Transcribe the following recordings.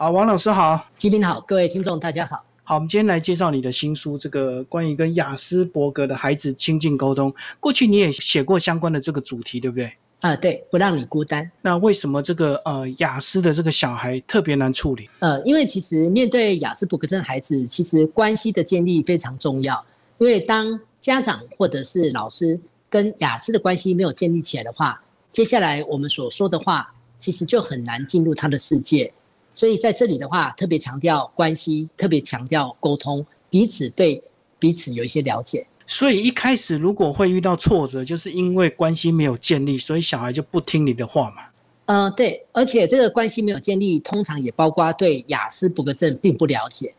好，王老师好，吉平好，各位听众大家好。好，我们今天来介绍你的新书，这个关于跟雅斯伯格的孩子亲近沟通。过去你也写过相关的这个主题，对不对？啊，对，不让你孤单。那为什么这个呃雅思的这个小孩特别难处理？呃，因为其实面对雅斯伯格症孩子，其实关系的建立非常重要。因为当家长或者是老师跟雅思的关系没有建立起来的话，接下来我们所说的话，其实就很难进入他的世界。所以在这里的话，特别强调关系，特别强调沟通，彼此对彼此有一些了解。所以一开始如果会遇到挫折，就是因为关系没有建立，所以小孩就不听你的话嘛。嗯，对，而且这个关系没有建立，通常也包括对雅思伯格症并不了解。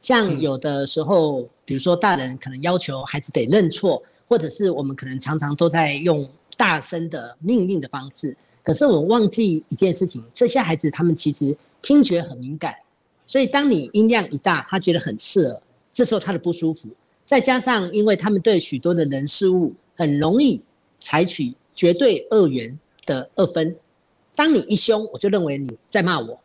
像有的时候，比如说大人可能要求孩子得认错，或者是我们可能常常都在用大声的命令的方式，可是我们忘记一件事情：这些孩子他们其实听觉很敏感，所以当你音量一大，他觉得很刺耳，这时候他的不舒服。再加上，因为他们对许多的人事物很容易采取绝对二元的二分。当你一凶，我就认为你在骂我；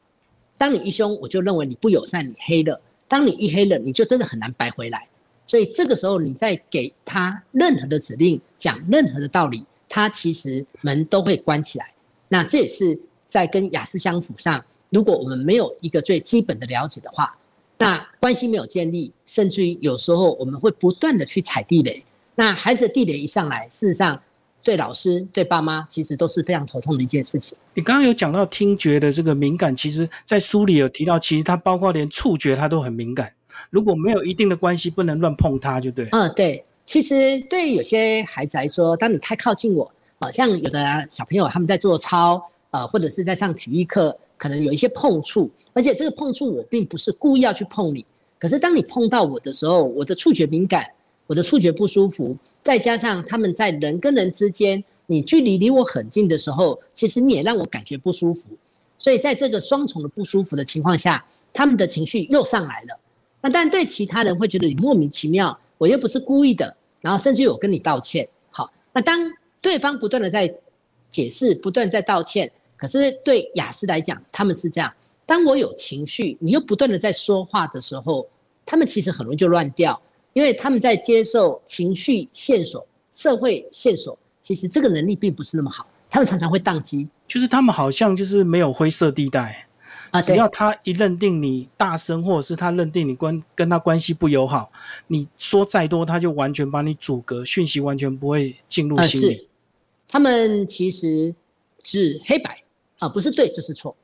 当你一凶，我就认为你不友善，你黑了；当你一黑了，你就真的很难白回来。所以这个时候，你在给他任何的指令、讲任何的道理，他其实门都会关起来。那这也是在跟雅思相处上，如果我们没有一个最基本的了解的话。那关系没有建立，甚至于有时候我们会不断的去踩地雷。那孩子的地雷一上来，事实上对老师、对爸妈其实都是非常头痛的一件事情。你刚刚有讲到听觉的这个敏感，其实在书里有提到，其实它包括连触觉它都很敏感。如果没有一定的关系，不能乱碰它，就对。嗯，对。其实对有些孩子来说，当你太靠近我，呃，像有的小朋友他们在做操，呃，或者是在上体育课，可能有一些碰触。而且这个碰触，我并不是故意要去碰你。可是当你碰到我的时候，我的触觉敏感，我的触觉不舒服，再加上他们在人跟人之间，你距离离我很近的时候，其实你也让我感觉不舒服。所以在这个双重的不舒服的情况下，他们的情绪又上来了。那但对其他人会觉得你莫名其妙，我又不是故意的，然后甚至有跟你道歉。好，那当对方不断的在解释，不断在道歉，可是对雅思来讲，他们是这样。当我有情绪，你又不断的在说话的时候，他们其实很容易就乱掉，因为他们在接受情绪线索、社会线索，其实这个能力并不是那么好，他们常常会宕机。就是他们好像就是没有灰色地带啊，只要他一认定你大声，或者是他认定你关跟他关系不友好，你说再多，他就完全把你阻隔，讯息完全不会进入心里。他们其实是黑白啊，不是对就是错，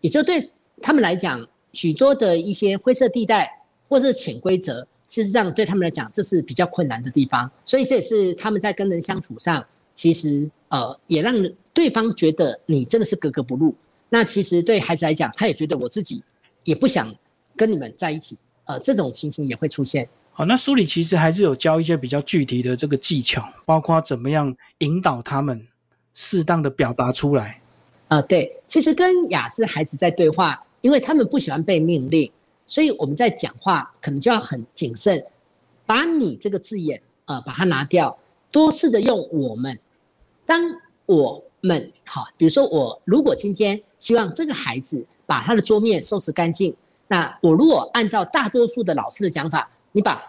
也就对。他们来讲，许多的一些灰色地带或者是潜规则，事实上对他们来讲，这是比较困难的地方。所以这也是他们在跟人相处上，其实呃，也让对方觉得你真的是格格不入。那其实对孩子来讲，他也觉得我自己也不想跟你们在一起。呃，这种情形也会出现。好，那书里其实还是有教一些比较具体的这个技巧，包括怎么样引导他们适当的表达出来。呃，对，其实跟雅思孩子在对话。因为他们不喜欢被命令，所以我们在讲话可能就要很谨慎，把你这个字眼呃把它拿掉，多试着用我们。当我们好，比如说我如果今天希望这个孩子把他的桌面收拾干净，那我如果按照大多数的老师的讲法，你把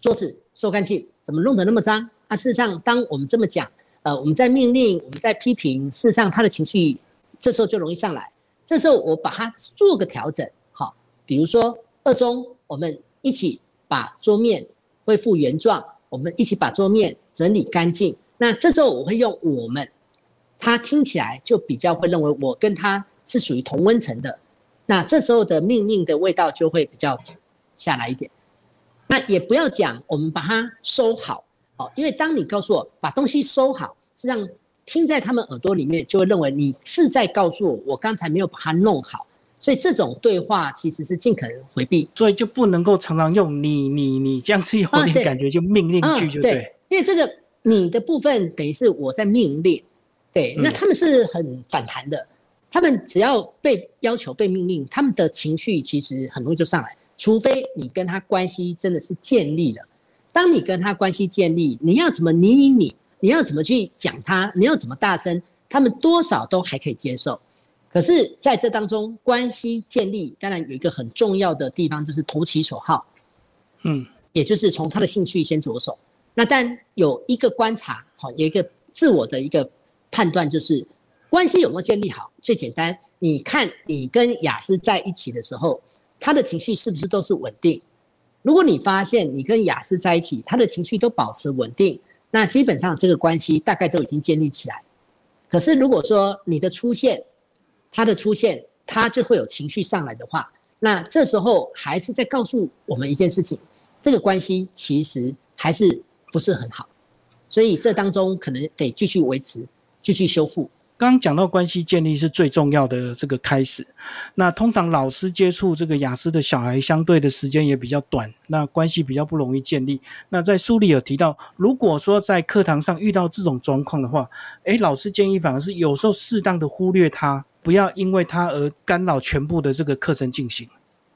桌子收干净，怎么弄得那么脏？啊，事实上，当我们这么讲，呃，我们在命令，我们在批评，事实上他的情绪这时候就容易上来。这时候我把它做个调整，好，比如说二中，我们一起把桌面恢复原状，我们一起把桌面整理干净。那这时候我会用我们，他听起来就比较会认为我跟他是属于同温层的。那这时候的命令的味道就会比较下来一点。那也不要讲我们把它收好，哦，因为当你告诉我把东西收好，是让。听在他们耳朵里面，就会认为你是在告诉我，我刚才没有把它弄好，所以这种对话其实是尽可能回避，所以就不能够常常用你、你、你这样子有点感觉就命令句就对，因为这个你的部分等于是我在命令，对，那他们是很反弹的，他们只要被要求被命令，他们的情绪其实很容易就上来，除非你跟他关系真的是建立了，当你跟他关系建立，你要怎么你你你。你要怎么去讲他？你要怎么大声？他们多少都还可以接受。可是在这当中，关系建立当然有一个很重要的地方，就是投其所好，嗯，也就是从他的兴趣先着手。那但有一个观察，好，有一个自我的一个判断，就是关系有没有建立好？最简单，你看你跟雅思在一起的时候，他的情绪是不是都是稳定？如果你发现你跟雅思在一起，他的情绪都保持稳定，那基本上这个关系大概都已经建立起来。可是如果说你的出现，他的出现，他就会有情绪上来的话，那这时候还是在告诉我们一件事情：这个关系其实还是不是很好，所以这当中可能得继续维持，继续修复。刚刚讲到关系建立是最重要的这个开始，那通常老师接触这个雅思的小孩相对的时间也比较短，那关系比较不容易建立。那在书里有提到，如果说在课堂上遇到这种状况的话，诶，老师建议反而是有时候适当的忽略他。不要因为他而干扰全部的这个课程进行。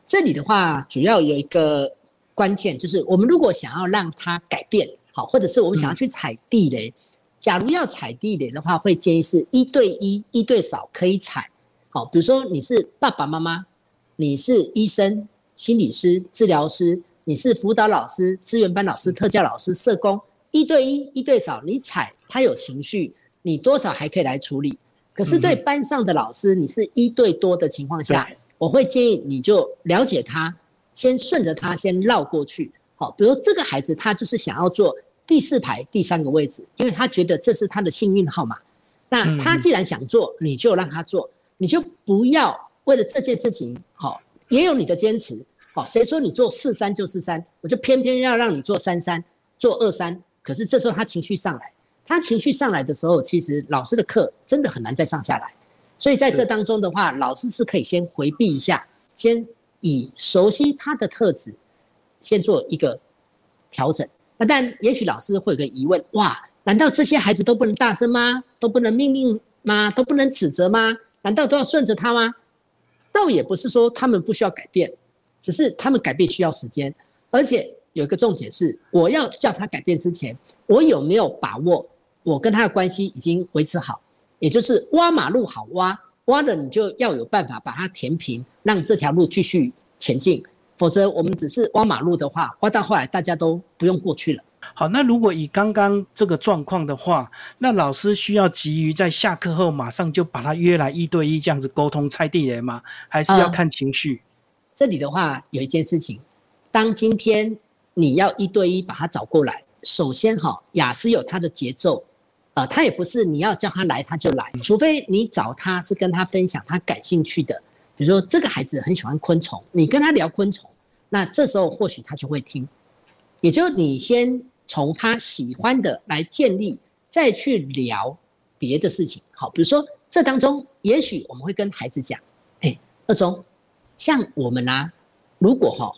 这里的话，主要有一个关键，就是我们如果想要让他改变，好，或者是我们想要去踩地雷，假如要踩地雷的话，会建议是一对一、一对少可以踩。好，比如说你是爸爸妈妈，你是医生、心理师、治疗师，你是辅导老师、资源班老师、特教老师、社工，一对一、一对少，你踩他有情绪，你多少还可以来处理。可是对班上的老师，你是一对多的情况下，我会建议你就了解他，先顺着他先绕过去。好，比如这个孩子他就是想要做第四排第三个位置，因为他觉得这是他的幸运号码。那他既然想做，你就让他做，你就不要为了这件事情，好，也有你的坚持。好，谁说你做四三就四三，我就偏偏要让你做三三，做二三。可是这时候他情绪上来。他情绪上来的时候，其实老师的课真的很难再上下来，所以在这当中的话，老师是可以先回避一下，先以熟悉他的特质，先做一个调整。但也许老师会有个疑问：哇，难道这些孩子都不能大声吗？都不能命令吗？都不能指责吗？难道都要顺着他吗？倒也不是说他们不需要改变，只是他们改变需要时间，而且有一个重点是，我要叫他改变之前，我有没有把握？我跟他的关系已经维持好，也就是挖马路好挖，挖了你就要有办法把它填平，让这条路继续前进。否则我们只是挖马路的话，挖到后来大家都不用过去了。好，那如果以刚刚这个状况的话，那老师需要急于在下课后马上就把他约来一对一这样子沟通拆地雷吗？还是要看情绪？这里的话有一件事情，当今天你要一对一把他找过来，首先哈，雅思有他的节奏。呃，他也不是你要叫他来他就来，除非你找他是跟他分享他感兴趣的，比如说这个孩子很喜欢昆虫，你跟他聊昆虫，那这时候或许他就会听。也就你先从他喜欢的来建立，再去聊别的事情。好，比如说这当中，也许我们会跟孩子讲，哎，二中，像我们啦，如果哈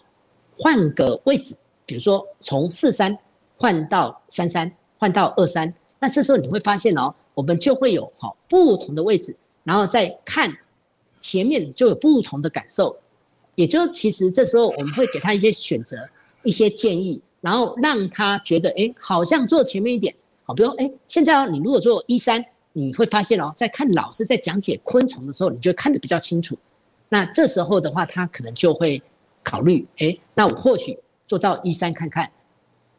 换个位置，比如说从四三换到三三，换到二三。那这时候你会发现哦，我们就会有好不同的位置，然后再看前面就有不同的感受，也就其实这时候我们会给他一些选择、一些建议，然后让他觉得哎，好像坐前面一点，好，比如哎，现在哦，你如果坐一三，你会发现哦，在看老师在讲解昆虫的时候，你就看得比较清楚。那这时候的话，他可能就会考虑，哎，那我或许做到一三看看。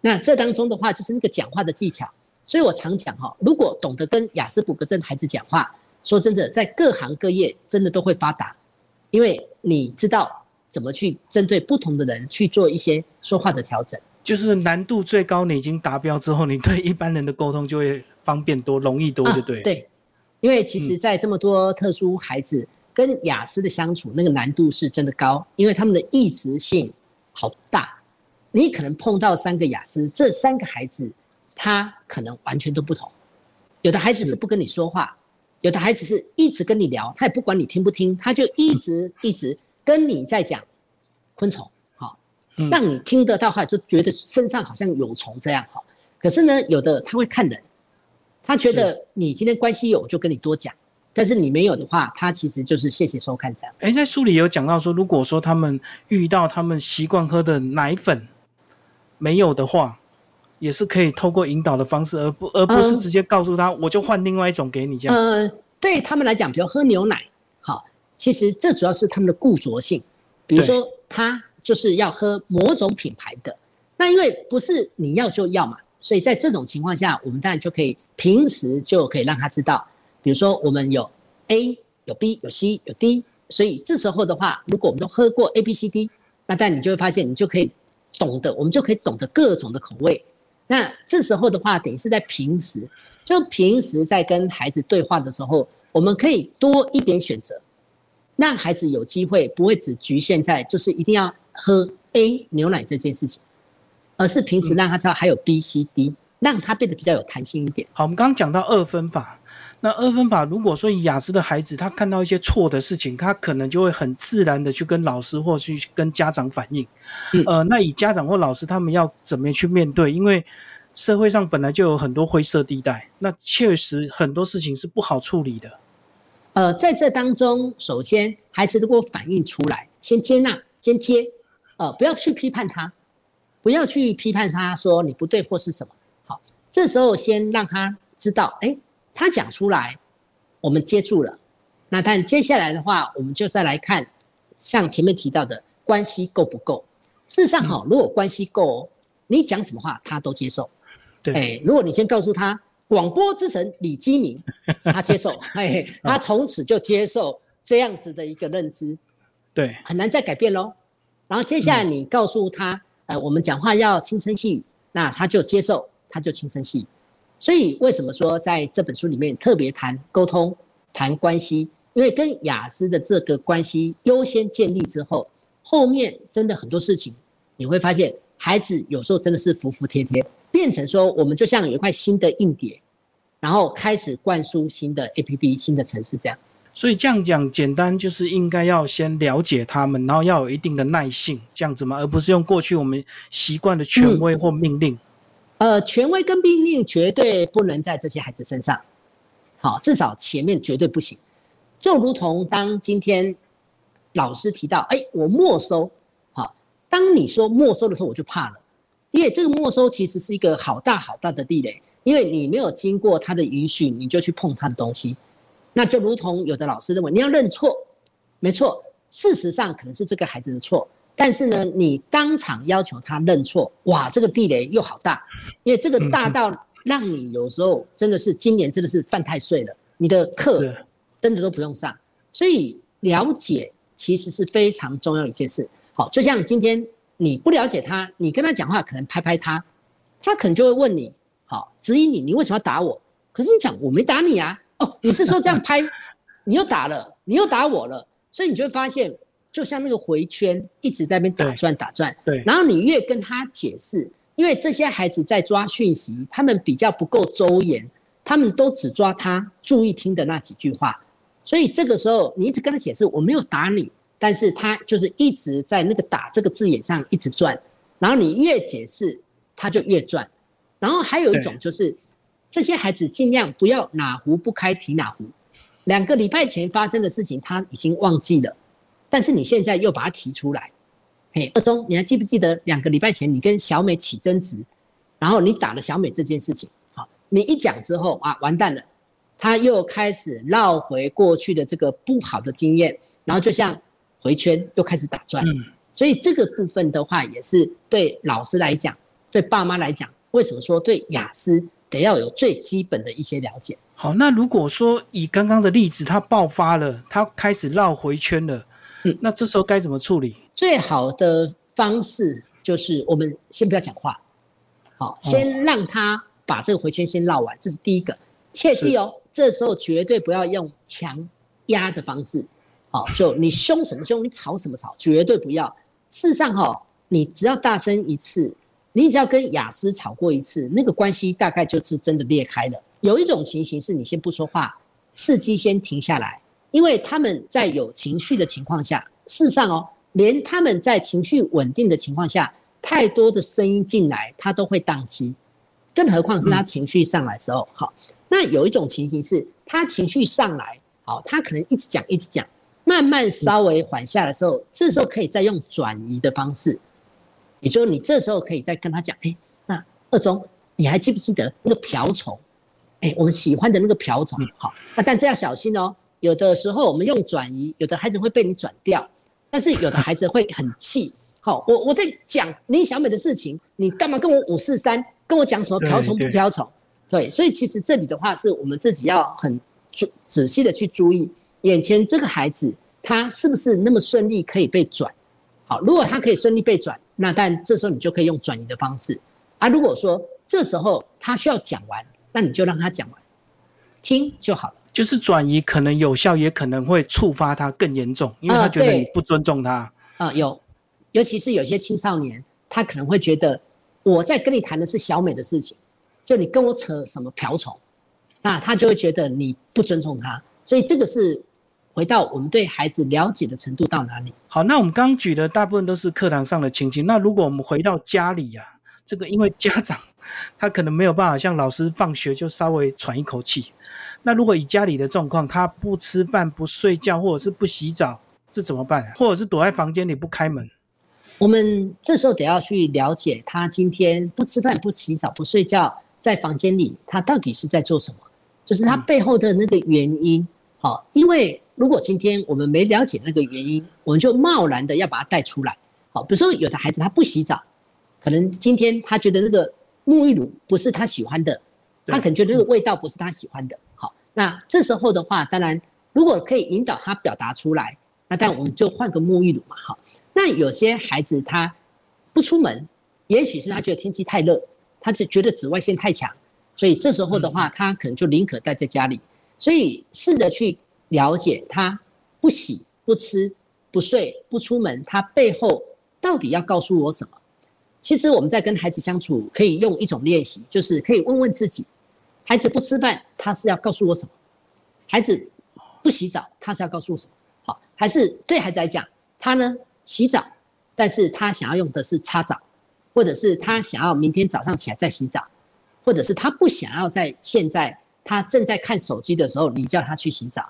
那这当中的话，就是那个讲话的技巧。所以我常讲哈，如果懂得跟雅思补格症孩子讲话，说真的，在各行各业真的都会发达，因为你知道怎么去针对不同的人去做一些说话的调整。就是难度最高，你已经达标之后，你对一般人的沟通就会方便多、容易多，对不对？对，因为其实，在这么多特殊孩子跟雅思的相处，那个难度是真的高，因为他们的异质性好大。你可能碰到三个雅思，这三个孩子。他可能完全都不同，有的孩子是不跟你说话，有的孩子是一直跟你聊，他也不管你听不听，他就一直一直跟你在讲昆虫，好，让你听得到话，就觉得身上好像有虫这样，哈。可是呢，有的他会看人，他觉得你今天关系有，就跟你多讲，但是你没有的话，他其实就是谢谢收看这样。哎，在书里有讲到说，如果说他们遇到他们习惯喝的奶粉没有的话。也是可以透过引导的方式，而不而不是直接告诉他，我就换另外一种给你这样。呃，对他们来讲，比如喝牛奶，好，其实这主要是他们的固着性，比如说他就是要喝某种品牌的，那因为不是你要就要嘛，所以在这种情况下，我们当然就可以平时就可以让他知道，比如说我们有 A 有 B 有 C 有 D，所以这时候的话，如果我们都喝过 A B C D，那但你就会发现，你就可以懂得，我们就可以懂得各种的口味。那这时候的话，等于是在平时，就平时在跟孩子对话的时候，我们可以多一点选择，让孩子有机会不会只局限在就是一定要喝 A 牛奶这件事情，而是平时让他知道还有 B、C、D，让他变得比较有弹性一点。好，我们刚刚讲到二分法。那二分法，如果说雅思的孩子他看到一些错的事情，他可能就会很自然的去跟老师或去跟家长反映。呃，那以家长或老师他们要怎么去面对？因为社会上本来就有很多灰色地带，那确实很多事情是不好处理的。呃，在这当中，首先孩子如果反映出来，先接纳，先接，呃，不要去批判他，不要去批判他说你不对或是什么。好，这时候先让他知道，哎。他讲出来，我们接住了。那但接下来的话，我们就再来看，像前面提到的关系够不够。事实上，哈，如果关系够，你讲什么话他都接受。对，哎，如果你先告诉他广播之神李基明，他接受，哎，他从此就接受这样子的一个认知。对，很难再改变喽。然后接下来你告诉他，呃，我们讲话要轻声细语，那他就接受，他就轻声细语。所以为什么说在这本书里面特别谈沟通、谈关系？因为跟雅思的这个关系优先建立之后，后面真的很多事情你会发现，孩子有时候真的是服服帖帖，变成说我们就像有一块新的硬碟，然后开始灌输新的 APP、新的城市这样。所以这样讲简单就是应该要先了解他们，然后要有一定的耐性，这样子嘛，而不是用过去我们习惯的权威或命令。呃，权威跟命令绝对不能在这些孩子身上，好，至少前面绝对不行。就如同当今天老师提到，哎，我没收，好，当你说没收的时候，我就怕了，因为这个没收其实是一个好大好大的地雷，因为你没有经过他的允许，你就去碰他的东西，那就如同有的老师认为你要认错，没错，事实上可能是这个孩子的错。但是呢，你当场要求他认错，哇，这个地雷又好大，因为这个大到让你有时候真的是今年真的是犯太岁了，你的课真的都不用上。所以了解其实是非常重要一件事。好，就像今天你不了解他，你跟他讲话可能拍拍他，他可能就会问你，好，质疑你，你为什么要打我？可是你讲我没打你啊，哦，你是说这样拍，你又打了，你又打我了，所以你就会发现。就像那个回圈一直在那边打转打转，对。然后你越跟他解释，因为这些孩子在抓讯息，他们比较不够周延，他们都只抓他注意听的那几句话，所以这个时候你一直跟他解释，我没有打你，但是他就是一直在那个打这个字眼上一直转，然后你越解释他就越转，然后还有一种就是这些孩子尽量不要哪壶不开提哪壶，两个礼拜前发生的事情他已经忘记了。但是你现在又把它提出来，嘿，二中，你还记不记得两个礼拜前你跟小美起争执，然后你打了小美这件事情？好，你一讲之后啊，完蛋了，他又开始绕回过去的这个不好的经验，然后就像回圈又开始打转。嗯，所以这个部分的话，也是对老师来讲，对爸妈来讲，为什么说对雅思得要有最基本的一些了解？好，那如果说以刚刚的例子，他爆发了，他开始绕回圈了。嗯，那这时候该怎么处理？最好的方式就是我们先不要讲话，好，先让他把这个回圈先绕完，这是第一个。切记哦，这时候绝对不要用强压的方式，好，就你凶什么凶，你吵什么吵，绝对不要。事实上哈，你只要大声一次，你只要跟雅思吵过一次，那个关系大概就是真的裂开了。有一种情形是你先不说话，刺激先停下来。因为他们在有情绪的情况下，事实上哦，连他们在情绪稳定的情况下，太多的声音进来，他都会宕机，更何况是他情绪上来时候。好，那有一种情形是，他情绪上来，好，他可能一直讲一直讲，慢慢稍微缓下的时候，这时候可以再用转移的方式，也就是你这时候可以再跟他讲，哎，那二中，你还记不记得那个瓢虫？哎，我们喜欢的那个瓢虫，好，那但这要小心哦。有的时候我们用转移，有的孩子会被你转掉，但是有的孩子会很气。好，我我在讲你小美的事情，你干嘛跟我五四三，跟我讲什么瓢虫不瓢虫？对，所以其实这里的话是我们自己要很注仔细的去注意，眼前这个孩子他是不是那么顺利可以被转？好，如果他可以顺利被转，那但这时候你就可以用转移的方式。啊，如果说这时候他需要讲完，那你就让他讲完，听就好了。就是转移可能有效，也可能会触发他更严重，因为他觉得你不尊重他。啊，有，尤其是有些青少年，他可能会觉得我在跟你谈的是小美的事情，就你跟我扯什么瓢虫，那他就会觉得你不尊重他。所以这个是回到我们对孩子了解的程度到哪里。好，那我们刚举的大部分都是课堂上的情形，那如果我们回到家里呀，这个因为家长他可能没有办法像老师放学就稍微喘一口气。那如果以家里的状况，他不吃饭、不睡觉，或者是不洗澡，这怎么办？或者是躲在房间里不开门？我们这时候得要去了解他今天不吃饭、不洗澡、不睡觉，在房间里他到底是在做什么？就是他背后的那个原因。好，因为如果今天我们没了解那个原因，我们就贸然的要把他带出来。好，比如说有的孩子他不洗澡，可能今天他觉得那个沐浴乳不是他喜欢的，他可能觉得那个味道不是他喜欢的。好那这时候的话，当然如果可以引导他表达出来，那但我们就换个沐浴乳嘛，好。那有些孩子他不出门，也许是他觉得天气太热，他是觉得紫外线太强，所以这时候的话，他可能就宁可待在家里。所以试着去了解他不洗、不吃、不睡、不出门，他背后到底要告诉我什么？其实我们在跟孩子相处，可以用一种练习，就是可以问问自己。孩子不吃饭，他是要告诉我什么？孩子不洗澡，他是要告诉我什么？好，还是对孩子来讲，他呢洗澡，但是他想要用的是擦澡，或者是他想要明天早上起来再洗澡，或者是他不想要在现在他正在看手机的时候，你叫他去洗澡。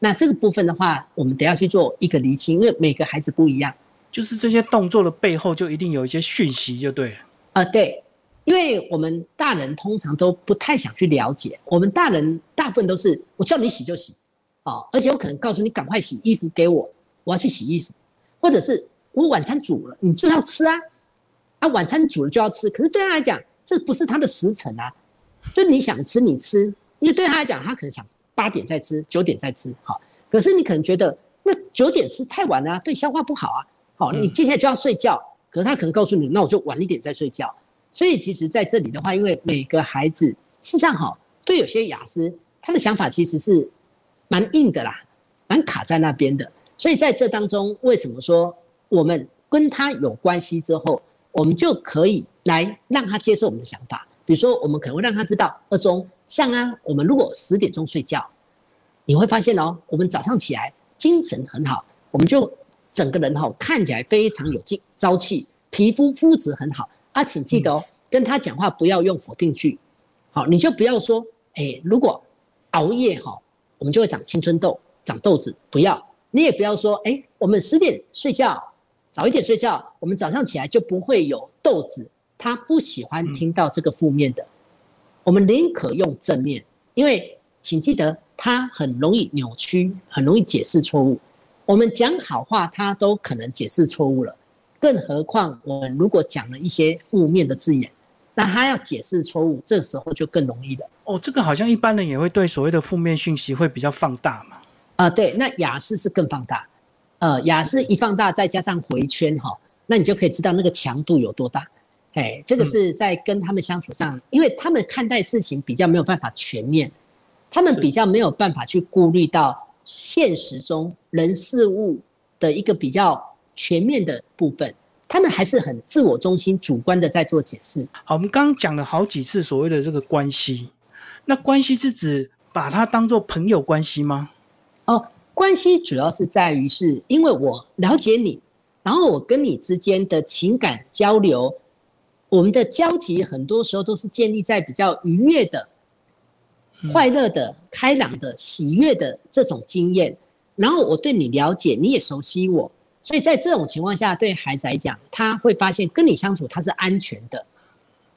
那这个部分的话，我们得要去做一个厘清，因为每个孩子不一样。就是这些动作的背后，就一定有一些讯息，就对了。啊，对。因为我们大人通常都不太想去了解，我们大人大部分都是我叫你洗就洗，哦，而且我可能告诉你赶快洗衣服给我，我要去洗衣服，或者是我晚餐煮了，你就要吃啊，啊，晚餐煮了就要吃，可是对他来讲，这不是他的时辰啊，就你想吃你吃，因为对他来讲，他可能想八点再吃，九点再吃，好，可是你可能觉得那九点吃太晚了，对消化不好啊，好，你接下来就要睡觉，可是他可能告诉你，那我就晚一点再睡觉。所以其实在这里的话，因为每个孩子事实上哈，对有些雅思他的想法其实是蛮硬的啦，蛮卡在那边的。所以在这当中，为什么说我们跟他有关系之后，我们就可以来让他接受我们的想法？比如说，我们可能会让他知道，二中像啊，我们如果十点钟睡觉，你会发现哦，我们早上起来精神很好，我们就整个人哈看起来非常有劲朝气，皮肤肤质很好。啊，请记得哦，跟他讲话不要用否定句，好，你就不要说，哎，如果熬夜哈，我们就会长青春痘、长痘子，不要。你也不要说，哎，我们十点睡觉，早一点睡觉，我们早上起来就不会有痘子。他不喜欢听到这个负面的，我们宁可用正面，因为请记得，他很容易扭曲，很容易解释错误。我们讲好话，他都可能解释错误了。更何况，我们如果讲了一些负面的字眼，那他要解释错误，这时候就更容易了。哦，这个好像一般人也会对所谓的负面讯息会比较放大嘛？啊，对，那雅思是更放大。呃，雅思一放大，再加上回圈哈，那你就可以知道那个强度有多大。哎，这个是在跟他们相处上，因为他们看待事情比较没有办法全面，他们比较没有办法去顾虑到现实中人事物的一个比较。全面的部分，他们还是很自我中心、主观的在做解释。好，我们刚刚讲了好几次所谓的这个关系，那关系是指把它当做朋友关系吗？哦，关系主要是在于是因为我了解你，然后我跟你之间的情感交流，我们的交集很多时候都是建立在比较愉悦的、快乐的、开朗的、喜悦的这种经验，然后我对你了解，你也熟悉我。所以在这种情况下，对孩子来讲，他会发现跟你相处他是安全的，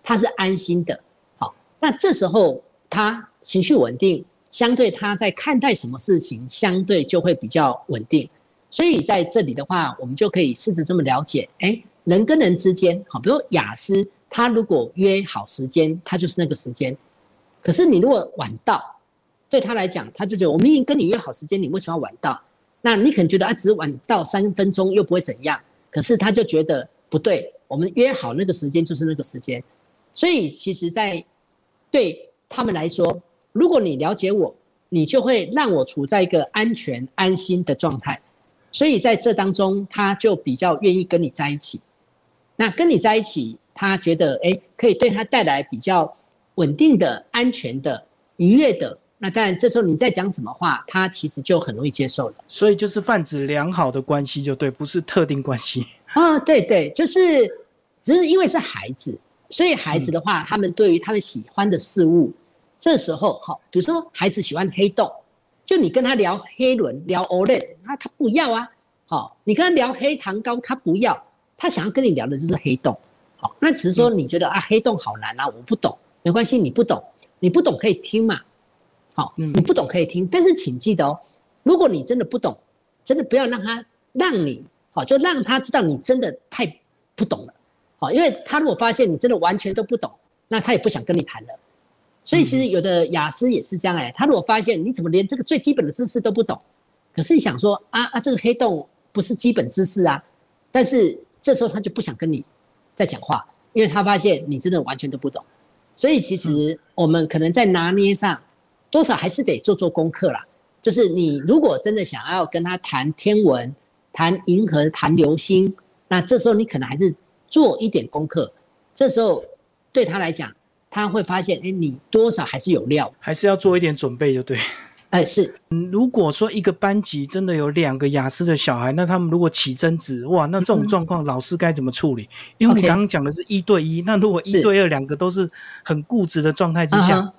他是安心的。好，那这时候他情绪稳定，相对他在看待什么事情，相对就会比较稳定。所以在这里的话，我们就可以试着这么了解，哎，人跟人之间，好，比如雅思，他如果约好时间，他就是那个时间。可是你如果晚到，对他来讲，他就觉得我明明跟你约好时间，你为什么要晚到？那你可能觉得啊，只晚到三分钟又不会怎样。可是他就觉得不对，我们约好那个时间就是那个时间。所以其实，在对他们来说，如果你了解我，你就会让我处在一个安全安心的状态。所以在这当中，他就比较愿意跟你在一起。那跟你在一起，他觉得哎，可以对他带来比较稳定的、安全的、愉悦的。那当然，这时候你在讲什么话，他其实就很容易接受了。所以就是泛指良好的关系就对，不是特定关系啊。对对，就是只是因为是孩子，所以孩子的话，他们对于他们喜欢的事物，这时候哈，比如说孩子喜欢黑洞。就你跟他聊黑轮，聊 OLED，那他不要啊。好，你跟他聊黑糖糕，他不要，他想要跟你聊的就是黑洞。好，那只是说你觉得啊，黑洞好难啊，我不懂，没关系，你不懂，你不懂可以听嘛。好，你不懂可以听，但是请记得哦，如果你真的不懂，真的不要让他让你好，就让他知道你真的太不懂了。好，因为他如果发现你真的完全都不懂，那他也不想跟你谈了。所以其实有的雅思也是这样哎，他如果发现你怎么连这个最基本的知识都不懂，可是你想说啊啊这个黑洞不是基本知识啊，但是这时候他就不想跟你再讲话，因为他发现你真的完全都不懂。所以其实我们可能在拿捏上多少还是得做做功课啦。就是你如果真的想要跟他谈天文、谈银河、谈流星，那这时候你可能还是做一点功课。这时候对他来讲。他会发现，哎，你多少还是有料，还是要做一点准备，就对。哎，是。如果说一个班级真的有两个雅思的小孩，那他们如果起争执，哇，那这种状况老师该怎么处理？因为你刚刚讲的是一对一，那如果一对二两个都是很固执的状态之下，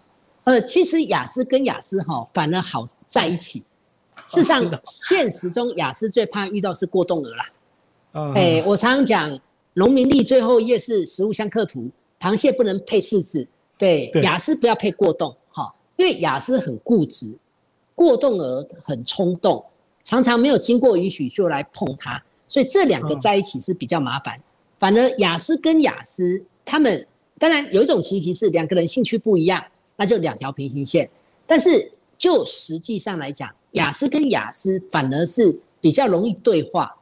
呃，其实雅思跟雅思哈反而好在一起。事实上，现实中雅思最怕遇到是过动儿啦。哎，我常常讲，农民历最后一页是食物相克图。螃蟹不能配柿子，对，雅思不要配过动，哈，因为雅思很固执，过动儿很冲动，常常没有经过允许就来碰它，所以这两个在一起是比较麻烦。反而雅思跟雅思，他们当然有一种情形是两个人兴趣不一样，那就两条平行线。但是就实际上来讲，雅思跟雅思反而是比较容易对话，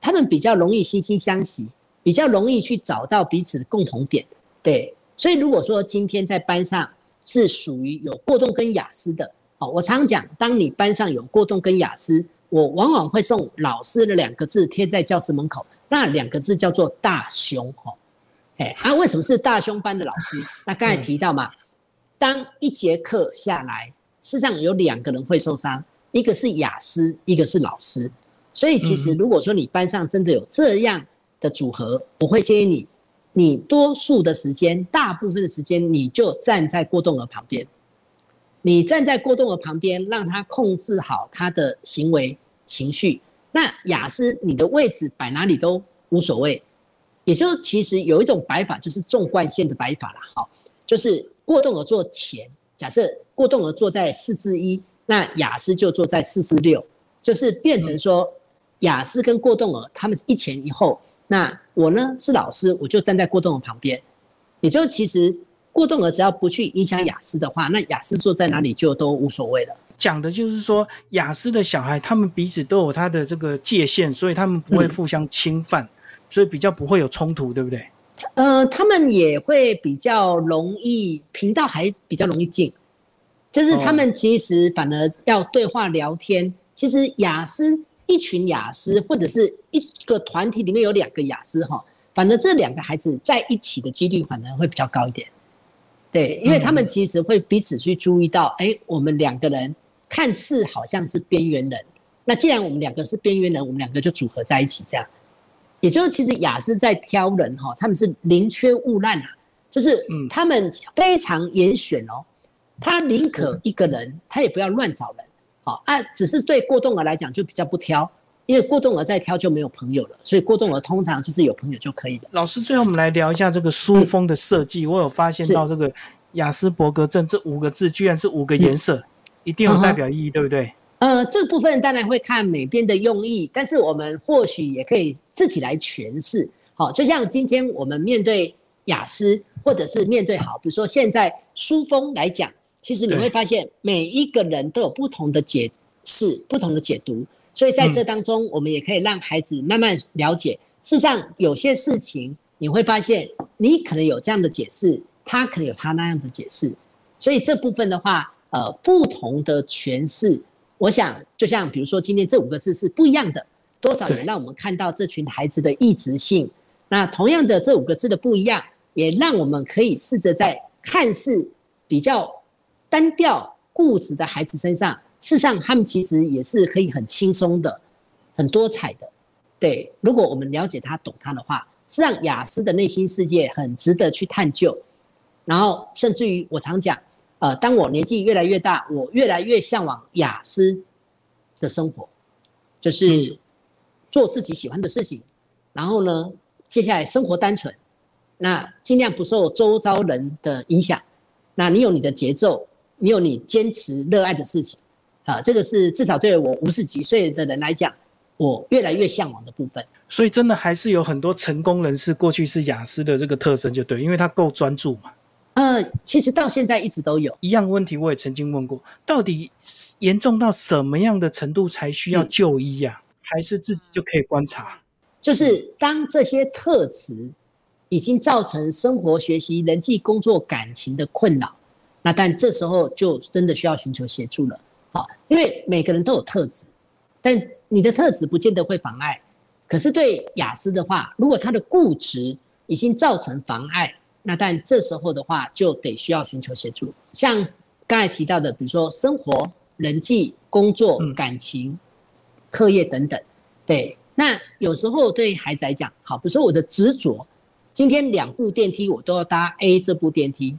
他们比较容易惺惺相惜，比较容易去找到彼此的共同点。对，所以如果说今天在班上是属于有过动跟雅思的，好，我常讲，当你班上有过动跟雅思，我往往会送老师的两个字贴在教室门口，那两个字叫做大凶，哈，哎，啊，为什么是大凶班的老师？那刚才提到嘛，当一节课下来，事实上有两个人会受伤，一个是雅思，一个是老师，所以其实如果说你班上真的有这样的组合，我会建议你。你多数的时间，大部分的时间，你就站在过动儿旁边。你站在过动儿旁边，让他控制好他的行为、情绪。那雅思，你的位置摆哪里都无所谓。也就其实有一种摆法，就是纵贯线的摆法了。好，就是过动儿坐前，假设过动儿坐在四至一，那雅思就坐在四至六，就是变成说雅思跟过动儿他们一前一后。那我呢是老师，我就站在郭栋儿旁边。也就其实郭栋儿只要不去影响雅思的话，那雅思坐在哪里就都无所谓了。讲的就是说，雅思的小孩他们彼此都有他的这个界限，所以他们不会互相侵犯，所以比较不会有冲突，对不对？呃，他们也会比较容易频道还比较容易进，就是他们其实反而要对话聊天。其实雅思。一群雅思或者是一个团体里面有两个雅思哈，反而这两个孩子在一起的几率反而会比较高一点。对，因为他们其实会彼此去注意到，哎，我们两个人看似好像是边缘人，那既然我们两个是边缘人，我们两个就组合在一起这样。也就是其实雅思在挑人哈，他们是宁缺毋滥啊，就是他们非常严选哦，他宁可一个人，他也不要乱找人。好啊，只是对过动儿来讲就比较不挑，因为过动儿再挑就没有朋友了，所以过动儿通常就是有朋友就可以了。老师，最后我们来聊一下这个书封的设计。我有发现到这个雅斯伯格症这五个字居然是五个颜色，一定有代表意义，对不对？呃，这部分当然会看每边的用意，但是我们或许也可以自己来诠释。好，就像今天我们面对雅思，或者是面对好，比如说现在书风来讲，其实你会发现每一个人都有不同的解释、不同的解读，所以在这当中，我们也可以让孩子慢慢了解。事实上，有些事情你会发现，你可能有这样的解释，他可能有他那样的解释，所以这部分的话，呃，不同的诠释。我想，就像比如说，今天这五个字是不一样的，多少也让我们看到这群孩子的异质性。那同样的，这五个字的不一样，也让我们可以试着在看似比较单调、固执的孩子身上，事实上他们其实也是可以很轻松的、很多彩的。对，如果我们了解他、懂他的话，实际上雅思的内心世界很值得去探究。然后，甚至于我常讲。呃，当我年纪越来越大，我越来越向往雅思的生活，就是做自己喜欢的事情，然后呢，接下来生活单纯，那尽量不受周遭人的影响，那你有你的节奏，你有你坚持热爱的事情，啊，这个是至少对我五十几岁的人来讲，我越来越向往的部分。所以，真的还是有很多成功人士过去是雅思的这个特征，就对，因为他够专注嘛。呃，其实到现在一直都有一样问题，我也曾经问过，到底严重到什么样的程度才需要就医呀？还是自己就可以观察？就是当这些特质已经造成生活、学习、人际、工作、感情的困扰，那但这时候就真的需要寻求协助了。好，因为每个人都有特质，但你的特质不见得会妨碍。可是对雅思的话，如果他的固执已经造成妨碍。那但这时候的话，就得需要寻求协助。像刚才提到的，比如说生活、人际、工作、感情、课业等等。对，那有时候对孩子来讲，好，比如说我的执着，今天两部电梯我都要搭 A 这部电梯，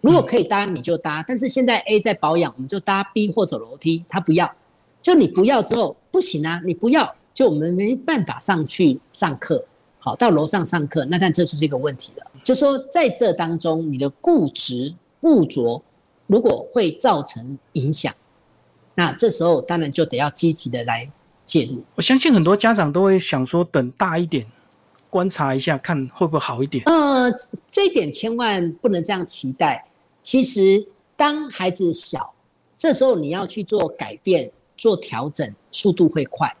如果可以搭你就搭，但是现在 A 在保养，我们就搭 B 或走楼梯，他不要，就你不要之后不行啊，你不要，就我们没办法上去上课，好，到楼上上课，那但这就是一个问题了。就说在这当中，你的固执固着，如果会造成影响，那这时候当然就得要积极的来介入。我相信很多家长都会想说，等大一点，观察一下，看会不会好一点。呃，这一点千万不能这样期待。其实当孩子小，这时候你要去做改变、做调整，速度会快。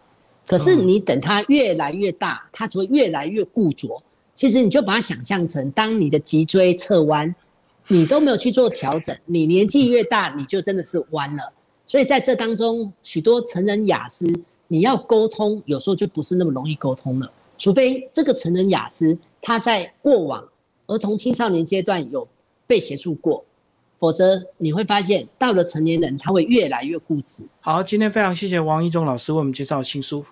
可是你等他越来越大，他只会越来越固着。其实你就把它想象成，当你的脊椎侧弯，你都没有去做调整，你年纪越大，你就真的是弯了。所以在这当中，许多成人雅思，你要沟通，有时候就不是那么容易沟通了。除非这个成人雅思他在过往儿童青少年阶段有被协助过，否则你会发现到了成年人，他会越来越固执。好，今天非常谢谢王一中老师为我们介绍新书。